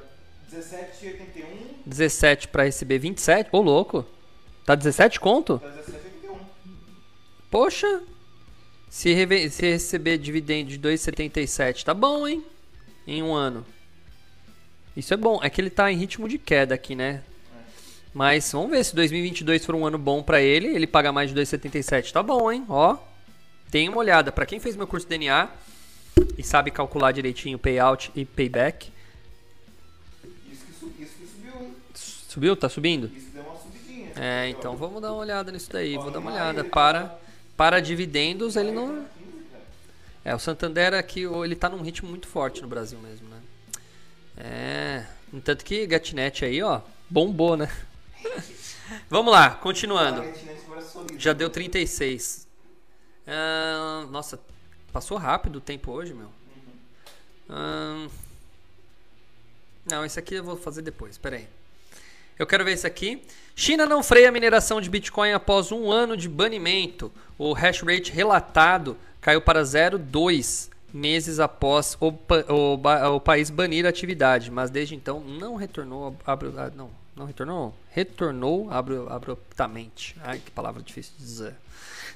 17,81. 17 para receber 27. Ô, louco. Tá 17 conto? Tá 17,81. Poxa. Se, se receber dividendo de 2,77, tá bom, hein? Em um ano. Isso é bom. É que ele tá em ritmo de queda aqui, né? Mas vamos ver se 2022 for um ano bom pra ele, ele paga mais de 2,77. Tá bom, hein? Ó. Tem uma olhada. Pra quem fez meu curso de DNA e sabe calcular direitinho payout e payback. Isso que, isso que subiu? Subiu? Tá subindo? Isso deu uma subidinha. É, então vamos dar uma olhada nisso daí. Vou dar uma olhada. Para, para dividendos, ele não. É, o Santander aqui, ele tá num ritmo muito forte no Brasil mesmo, né? É. Tanto que Gatnet aí, ó, bombou, né? Vamos lá, continuando. Já deu 36. Ah, nossa, passou rápido o tempo hoje, meu. Ah, não, esse aqui eu vou fazer depois, peraí. Eu quero ver esse aqui. China não freia a mineração de Bitcoin após um ano de banimento. O hash rate relatado caiu para 0,2 meses após o, o o país banir a atividade, mas desde então não retornou ah, não, não retornou, retornou abru- abruptamente. Ai, que palavra difícil de dizer.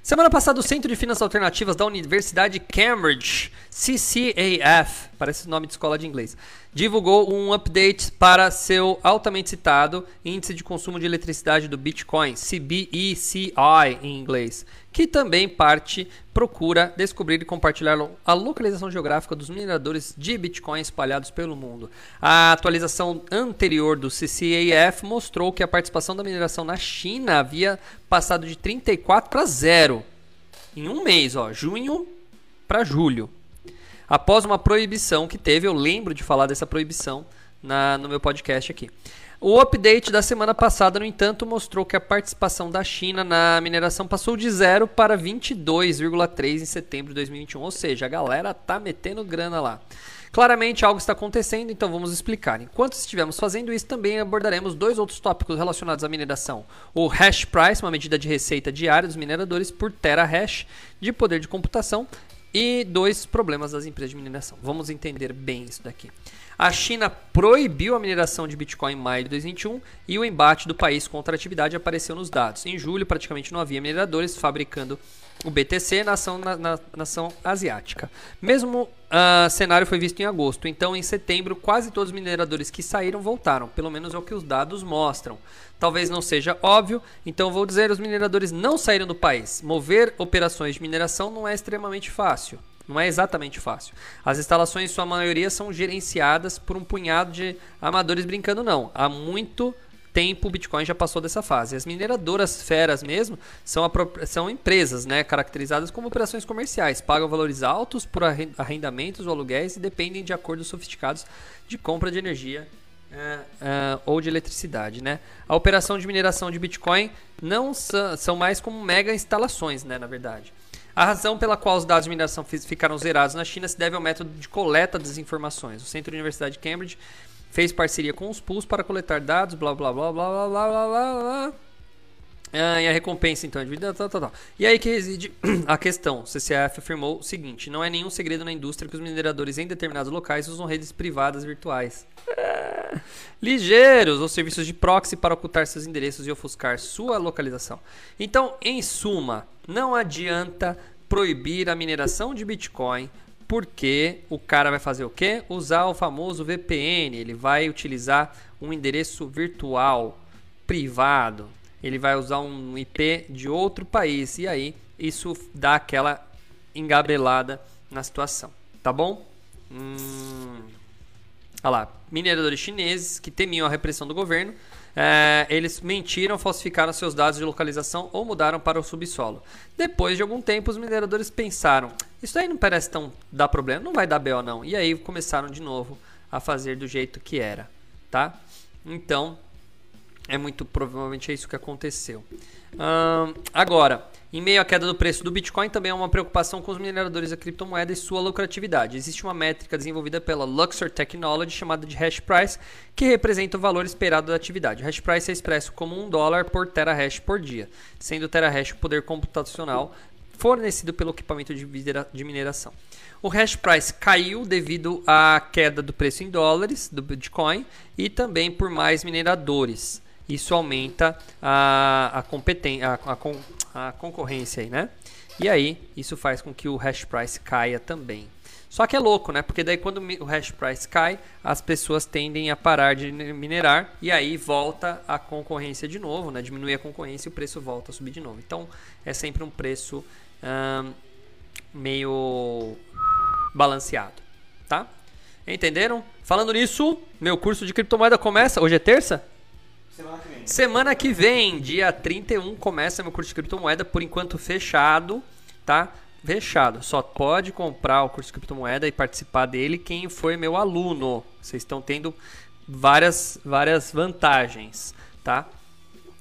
Semana passada, o Centro de Finanças Alternativas da Universidade Cambridge, CCAF, parece nome de escola de inglês, divulgou um update para seu altamente citado Índice de Consumo de Eletricidade do Bitcoin, CBECI em inglês, que também parte procura descobrir e compartilhar a localização geográfica dos mineradores de Bitcoin espalhados pelo mundo. A atualização anterior do CCAF mostrou que a participação da mineração na China havia passado de 34 para 0 em um mês, ó, junho para julho. Após uma proibição que teve, eu lembro de falar dessa proibição na- no meu podcast aqui. O update da semana passada, no entanto, mostrou que a participação da China na mineração passou de 0 para 22,3 em setembro de 2021. Ou seja, a galera tá metendo grana lá. Claramente algo está acontecendo, então vamos explicar. Enquanto estivermos fazendo isso, também abordaremos dois outros tópicos relacionados à mineração: o hash price, uma medida de receita diária dos mineradores por terahash de poder de computação, e dois problemas das empresas de mineração. Vamos entender bem isso daqui. A China proibiu a mineração de Bitcoin em maio de 2021 e o embate do país contra a atividade apareceu nos dados. Em julho, praticamente não havia mineradores fabricando o BTC, nação, na, na, nação asiática. Mesmo uh, cenário foi visto em agosto, então em setembro quase todos os mineradores que saíram voltaram, pelo menos é o que os dados mostram. Talvez não seja óbvio, então vou dizer: os mineradores não saíram do país. Mover operações de mineração não é extremamente fácil. Não é exatamente fácil. As instalações, sua maioria, são gerenciadas por um punhado de amadores brincando, não. Há muito tempo o Bitcoin já passou dessa fase. As mineradoras feras mesmo são, são empresas né, caracterizadas como operações comerciais. Pagam valores altos por arrendamentos ou aluguéis e dependem de acordos sofisticados de compra de energia é, é, ou de eletricidade, né? A operação de mineração de Bitcoin não são mais como mega instalações, né, na verdade. A razão pela qual os dados de mineração ficaram zerados na China se deve ao método de coleta das informações. O Centro de Universidade de Cambridge fez parceria com os pools para coletar dados, blá blá blá blá blá blá blá blá. Ah, e a recompensa, então, é de vida, tal, tal, tal. E aí que reside a questão. O CCF afirmou o seguinte: não é nenhum segredo na indústria que os mineradores em determinados locais usam redes privadas virtuais. ligeiros ou serviços de proxy para ocultar seus endereços e ofuscar sua localização. Então, em suma, não adianta proibir a mineração de Bitcoin, porque o cara vai fazer o quê? Usar o famoso VPN, ele vai utilizar um endereço virtual privado ele vai usar um IP de outro país e aí isso dá aquela engabelada na situação, tá bom? Hum, olha lá, mineradores chineses que temiam a repressão do governo, é, eles mentiram, falsificaram seus dados de localização ou mudaram para o subsolo. Depois de algum tempo, os mineradores pensaram: isso aí não parece tão dar problema, não vai dar BO não. E aí começaram de novo a fazer do jeito que era, tá? Então, é muito provavelmente é isso que aconteceu. agora, em meio à queda do preço do Bitcoin, também há uma preocupação com os mineradores da criptomoeda e sua lucratividade. Existe uma métrica desenvolvida pela Luxor Technology chamada de hash price, que representa o valor esperado da atividade. O hash price é expresso como um dólar por terahash por dia, sendo o terahash o poder computacional fornecido pelo equipamento de mineração. O hash price caiu devido à queda do preço em dólares do Bitcoin e também por mais mineradores isso aumenta a, a, competência, a, a, a concorrência aí, né? E aí, isso faz com que o hash price caia também. Só que é louco, né? Porque daí quando o hash price cai, as pessoas tendem a parar de minerar e aí volta a concorrência de novo, né? Diminui a concorrência e o preço volta a subir de novo. Então é sempre um preço hum, meio balanceado, tá? Entenderam? Falando nisso, meu curso de criptomoeda começa. Hoje é terça? Semana que vem. Semana que vem, dia 31, começa meu curso de criptomoeda, por enquanto fechado, tá? Fechado. Só pode comprar o curso de criptomoeda e participar dele quem foi meu aluno. Vocês estão tendo várias, várias vantagens, tá?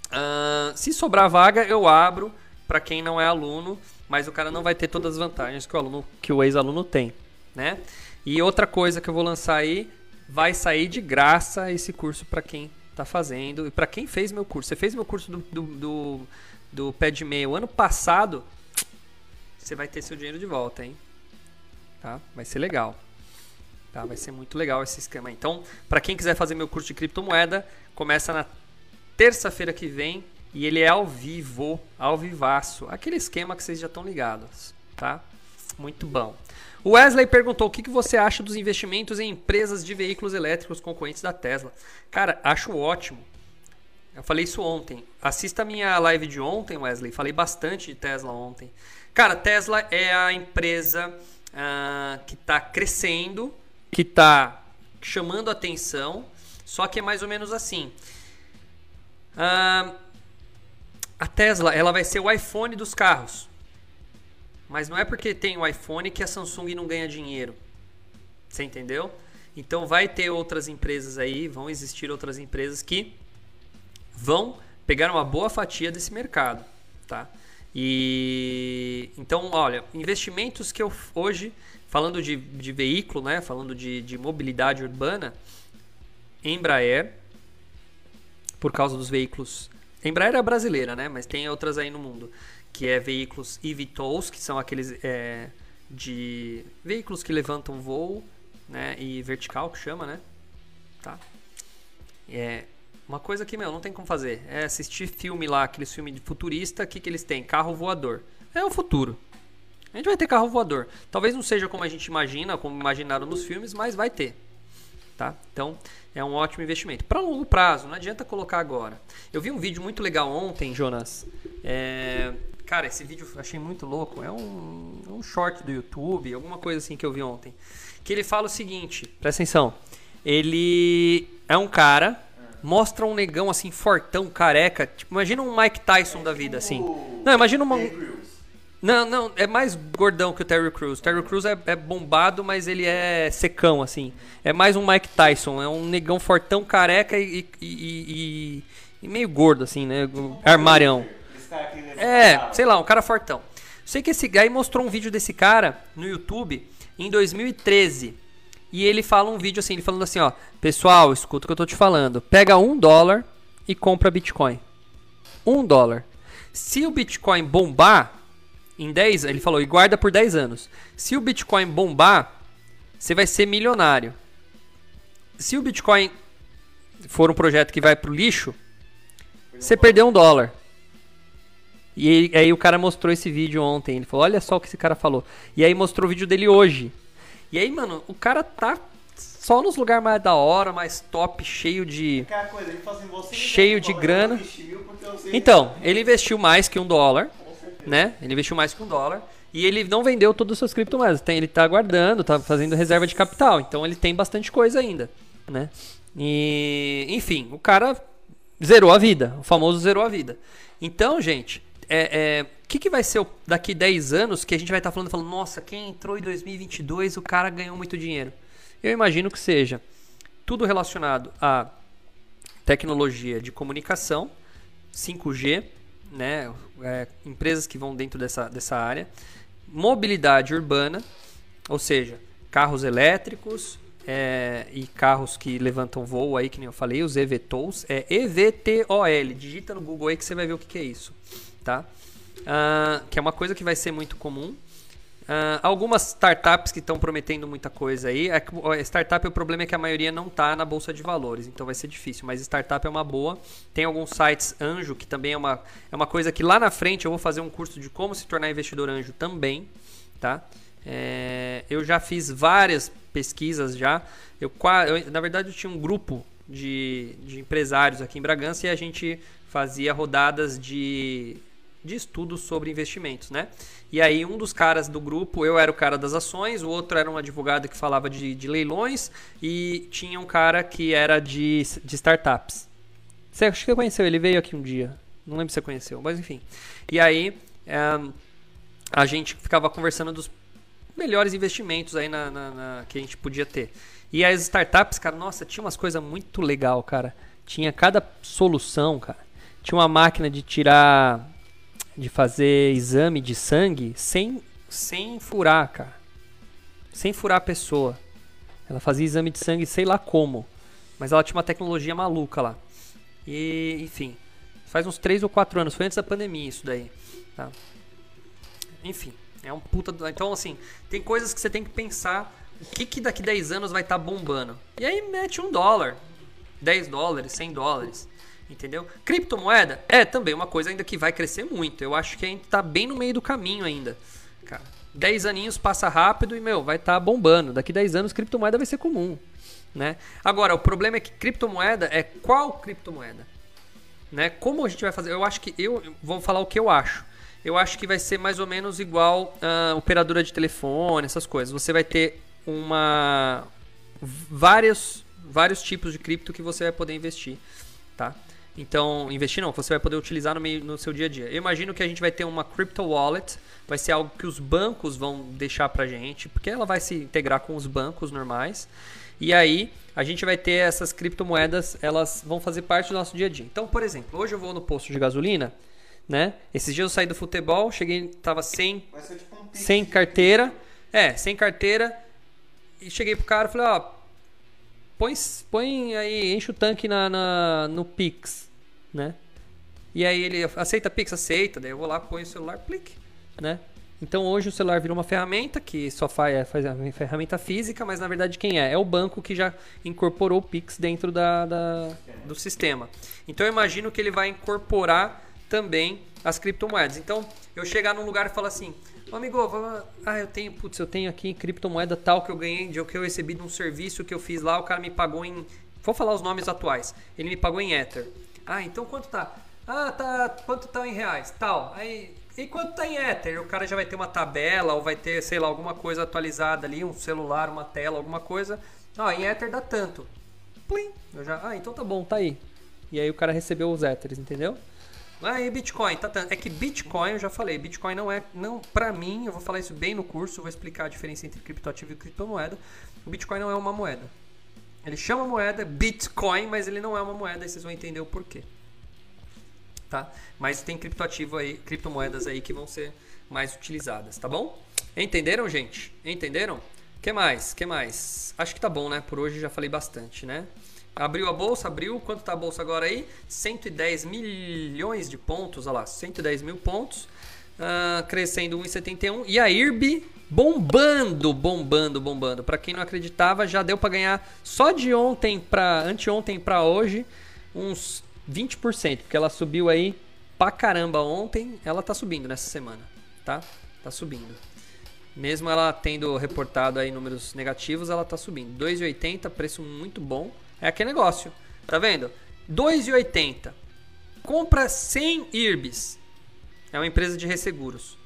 Uh, se sobrar vaga, eu abro para quem não é aluno, mas o cara não vai ter todas as vantagens que o aluno, que o ex-aluno tem, né? E outra coisa que eu vou lançar aí, vai sair de graça esse curso para quem tá fazendo. E para quem fez meu curso, você fez meu curso do, do, do, do pé de meio ano passado, você vai ter seu dinheiro de volta, hein? Tá? Vai ser legal. Tá? Vai ser muito legal esse esquema. Então, para quem quiser fazer meu curso de criptomoeda, começa na terça-feira que vem e ele é ao vivo, ao vivaço. Aquele esquema que vocês já estão ligados, tá? Muito bom. O Wesley perguntou o que, que você acha dos investimentos em empresas de veículos elétricos concorrentes da Tesla. Cara, acho ótimo. Eu falei isso ontem. Assista a minha live de ontem, Wesley. Falei bastante de Tesla ontem. Cara, Tesla é a empresa uh, que está crescendo, que está chamando atenção, só que é mais ou menos assim. Uh, a Tesla ela vai ser o iPhone dos carros. Mas não é porque tem o iPhone que a Samsung não ganha dinheiro. Você entendeu? Então vai ter outras empresas aí, vão existir outras empresas que vão pegar uma boa fatia desse mercado, tá? E então, olha, investimentos que eu hoje, falando de, de veículo, né? Falando de, de mobilidade urbana, Embraer, por causa dos veículos. Embraer é brasileira, né? Mas tem outras aí no mundo, que é veículos eVTOLs, que são aqueles é, de veículos que levantam voo, né? E vertical que chama, né? Tá. É, uma coisa que, meu, não tem como fazer. É assistir filme lá, aqueles filmes de futurista, o que, que eles têm? Carro voador. É o futuro. A gente vai ter carro voador. Talvez não seja como a gente imagina, como imaginaram nos filmes, mas vai ter. Tá? Então, é um ótimo investimento. Para longo prazo, não adianta colocar agora. Eu vi um vídeo muito legal ontem, Jonas. É... Cara, esse vídeo eu achei muito louco. É um, um short do YouTube, alguma coisa assim que eu vi ontem. Que ele fala o seguinte: presta atenção. Ele é um cara mostra um negão assim, fortão, careca. Tipo, imagina um Mike Tyson da vida, assim. Não, imagina uma. Não, não, é mais gordão que o Terry Crews. Terry Crews é, é, bombado, mas ele é secão, assim. É mais um Mike Tyson, é um negão fortão, careca e, e, e, e meio gordo, assim, né? Armarião. É, sei lá, um cara fortão. Sei que esse aí mostrou um vídeo desse cara no YouTube em 2013. E ele fala um vídeo assim, ele falando assim, ó, pessoal, escuta o que eu tô te falando. Pega um dólar e compra Bitcoin. Um dólar. Se o Bitcoin bombar em 10, ele falou, e guarda por 10 anos. Se o Bitcoin bombar, você vai ser milionário. Se o Bitcoin for um projeto que vai pro lixo, você perdeu um dólar. E aí, aí, o cara mostrou esse vídeo ontem. Ele falou: Olha só o que esse cara falou. E aí mostrou o vídeo dele hoje. E aí, mano, o cara tá só nos lugares mais da hora, mais top, cheio de. Coisa, assim, cheio de grana. Então, ele investiu mais que um dólar. Né? Ele investiu mais que um dólar. E ele não vendeu todas as suas criptomoedas. Tem, ele tá guardando, tá fazendo reserva de capital. Então ele tem bastante coisa ainda. Né? E, enfim, o cara zerou a vida. O famoso zerou a vida. Então, gente, é, é, que, que vai ser daqui 10 anos que a gente vai estar tá falando, falando, nossa, quem entrou em 2022, o cara ganhou muito dinheiro? Eu imagino que seja tudo relacionado a tecnologia de comunicação, 5G, né, é, empresas que vão dentro dessa, dessa área, mobilidade urbana, ou seja, carros elétricos é, e carros que levantam voo aí, que nem eu falei, os EVTOLs, é EVTOL, digita no Google aí que você vai ver o que, que é isso, tá? uh, que é uma coisa que vai ser muito comum. Uh, algumas startups que estão prometendo muita coisa aí. É startup, o problema é que a maioria não está na bolsa de valores, então vai ser difícil. Mas startup é uma boa. Tem alguns sites anjo, que também é uma, é uma coisa que lá na frente eu vou fazer um curso de como se tornar investidor anjo também. Tá? É, eu já fiz várias pesquisas já. Eu, eu, na verdade, eu tinha um grupo de, de empresários aqui em Bragança e a gente fazia rodadas de de estudos sobre investimentos, né? E aí um dos caras do grupo, eu era o cara das ações, o outro era um advogado que falava de, de leilões e tinha um cara que era de, de startups. Você acha que conheceu? Ele veio aqui um dia. Não lembro se você conheceu, mas enfim. E aí é, a gente ficava conversando dos melhores investimentos aí na, na, na, que a gente podia ter. E as startups, cara, nossa, tinha umas coisas muito legal, cara. Tinha cada solução, cara. Tinha uma máquina de tirar de fazer exame de sangue sem, sem furar, cara. Sem furar a pessoa. Ela fazia exame de sangue sei lá como. Mas ela tinha uma tecnologia maluca lá. E, enfim. Faz uns 3 ou 4 anos. Foi antes da pandemia isso daí. Tá? Enfim. É um puta. Então, assim, tem coisas que você tem que pensar. O que, que daqui 10 anos vai estar tá bombando? E aí mete um dólar. 10 dólares, 100 dólares. Entendeu? Criptomoeda é também uma coisa ainda que vai crescer muito. Eu acho que a gente tá bem no meio do caminho ainda. Cara, 10 aninhos passa rápido e, meu, vai estar tá bombando. Daqui 10 anos, criptomoeda vai ser comum. Né? Agora, o problema é que criptomoeda é qual criptomoeda? Né? Como a gente vai fazer? Eu acho que eu vou falar o que eu acho. Eu acho que vai ser mais ou menos igual uh, operadora de telefone, essas coisas. Você vai ter uma vários vários tipos de cripto que você vai poder investir, tá? Então, investir não, você vai poder utilizar no, meio, no seu dia a dia. Eu imagino que a gente vai ter uma crypto wallet, vai ser algo que os bancos vão deixar pra gente, porque ela vai se integrar com os bancos normais. E aí, a gente vai ter essas criptomoedas, elas vão fazer parte do nosso dia a dia. Então, por exemplo, hoje eu vou no posto de gasolina, né? Esses dias eu saí do futebol, cheguei, tava sem, tipo um sem carteira. É, sem carteira. E cheguei pro cara e falei, ó, põe, põe aí, enche o tanque na, na- no Pix, né? E aí ele aceita Pix, aceita, daí eu vou lá, ponho o celular, clique, né? Então hoje o celular virou uma ferramenta que só faz, é, faz a ferramenta física, mas na verdade quem é? É o banco que já incorporou o Pix dentro da, da- do sistema. Então eu imagino que ele vai incorporar também as criptomoedas. Então eu chegar num lugar e falar assim, "Ô, amigo, vamos- ah, eu tenho, putz, eu tenho aqui criptomoeda tal que eu ganhei, de que eu recebi de um serviço que eu fiz lá, o cara me pagou em, vou falar os nomes atuais, ele me pagou em Ether. Ah, então quanto tá? Ah, tá, quanto tá em reais? Tal. Aí, e quanto tá em Ether? O cara já vai ter uma tabela ou vai ter, sei lá, alguma coisa atualizada ali, um celular, uma tela, alguma coisa. Ah, em Ether dá tanto. Plim. Eu já, ah, então tá bom, tá aí. E aí o cara recebeu os Ethers, entendeu? Ah, e Bitcoin, tá tanto. É que Bitcoin, eu já falei, Bitcoin não é, não, pra mim, eu vou falar isso bem no curso, vou explicar a diferença entre criptoativo e criptomoeda. O Bitcoin não é uma moeda. Ele chama moeda Bitcoin, mas ele não é uma moeda, e vocês vão entender o porquê. Tá? Mas tem criptoativo aí, criptomoedas aí que vão ser mais utilizadas, tá bom? Entenderam, gente? Entenderam? Que mais? Que mais? Acho que tá bom, né? Por hoje já falei bastante, né? Abriu a bolsa, abriu. Quanto tá a bolsa agora aí? 110 milhões de pontos, olha lá, 110 mil pontos. Ah, crescendo 1,71. E a IRB bombando, bombando, bombando. Para quem não acreditava, já deu para ganhar só de ontem para anteontem para hoje uns 20%, porque ela subiu aí pra caramba ontem, ela tá subindo nessa semana, tá? Tá subindo. Mesmo ela tendo reportado aí números negativos, ela tá subindo. 2,80, preço muito bom. É aquele negócio, tá vendo? 2,80. Compra 100 IRBs. É uma empresa de resseguros.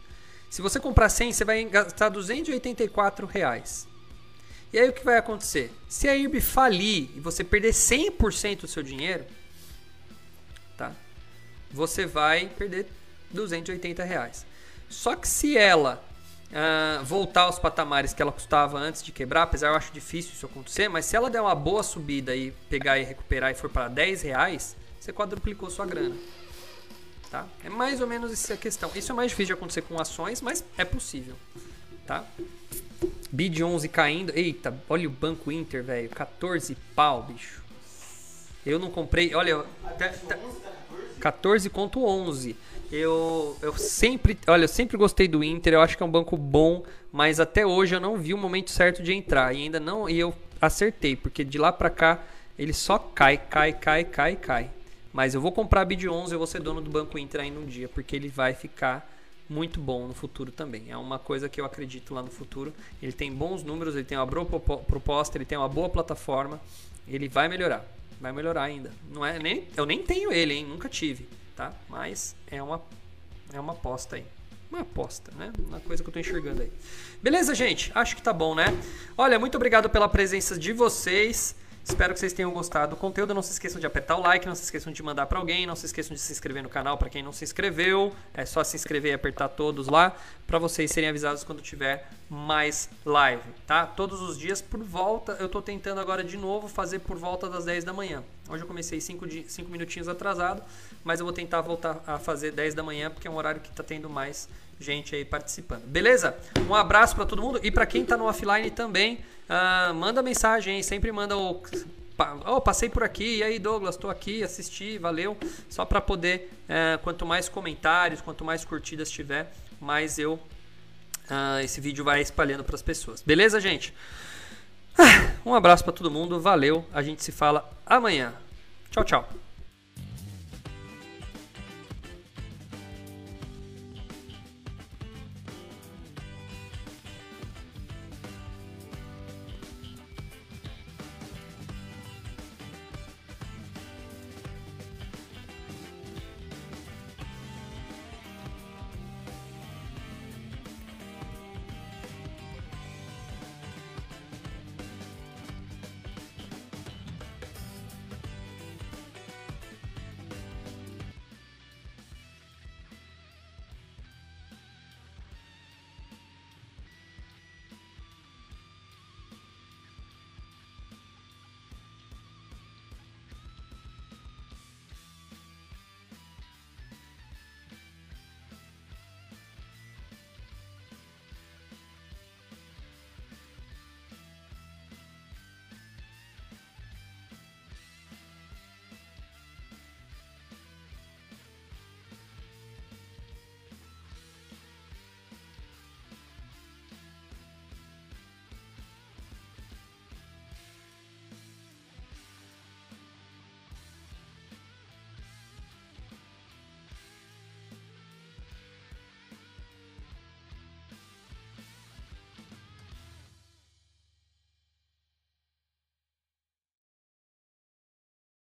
Se você comprar 100, você vai gastar 284 reais. E aí o que vai acontecer? Se a IRB falir e você perder 100% do seu dinheiro, tá? Você vai perder 280 reais. Só que se ela ah, voltar aos patamares que ela custava antes de quebrar, apesar eu acho difícil isso acontecer, mas se ela der uma boa subida e pegar e recuperar e for para 10 reais, você quadruplicou sua grana. Tá? É mais ou menos essa a questão. Isso é mais difícil de acontecer com ações, mas é possível. Tá? Bid 11 caindo. Eita, olha o Banco Inter, velho. 14 pau, bicho. Eu não comprei. Olha, tá- tá- 14.11. Eu, eu sempre, olha, eu sempre gostei do Inter, eu acho que é um banco bom, mas até hoje eu não vi o momento certo de entrar e ainda não, e eu acertei, porque de lá pra cá ele só cai, cai, cai, cai, cai. Mas eu vou comprar a Bid 11, eu vou ser dono do Banco Inter ainda um dia, porque ele vai ficar muito bom no futuro também. É uma coisa que eu acredito lá no futuro. Ele tem bons números, ele tem uma boa propo- proposta, ele tem uma boa plataforma, ele vai melhorar. Vai melhorar ainda. Não é nem eu nem tenho ele, hein? Nunca tive, tá? Mas é uma é uma aposta aí. Uma aposta, né? Uma coisa que eu tô enxergando aí. Beleza, gente? Acho que tá bom, né? Olha, muito obrigado pela presença de vocês. Espero que vocês tenham gostado do conteúdo. Não se esqueçam de apertar o like, não se esqueçam de mandar para alguém, não se esqueçam de se inscrever no canal para quem não se inscreveu. É só se inscrever e apertar todos lá para vocês serem avisados quando tiver mais live, tá? Todos os dias por volta. Eu tô tentando agora de novo fazer por volta das 10 da manhã. Hoje eu comecei 5 minutinhos atrasado, mas eu vou tentar voltar a fazer 10 da manhã porque é um horário que tá tendo mais gente aí participando. Beleza? Um abraço para todo mundo e para quem tá no offline também, ah, manda mensagem sempre manda o oh, passei por aqui, e aí Douglas, tô aqui, assisti, valeu. Só para poder, eh, quanto mais comentários, quanto mais curtidas tiver, mais eu ah, esse vídeo vai espalhando para as pessoas. Beleza, gente? Ah, Um abraço para todo mundo, valeu. A gente se fala amanhã. Tchau, tchau.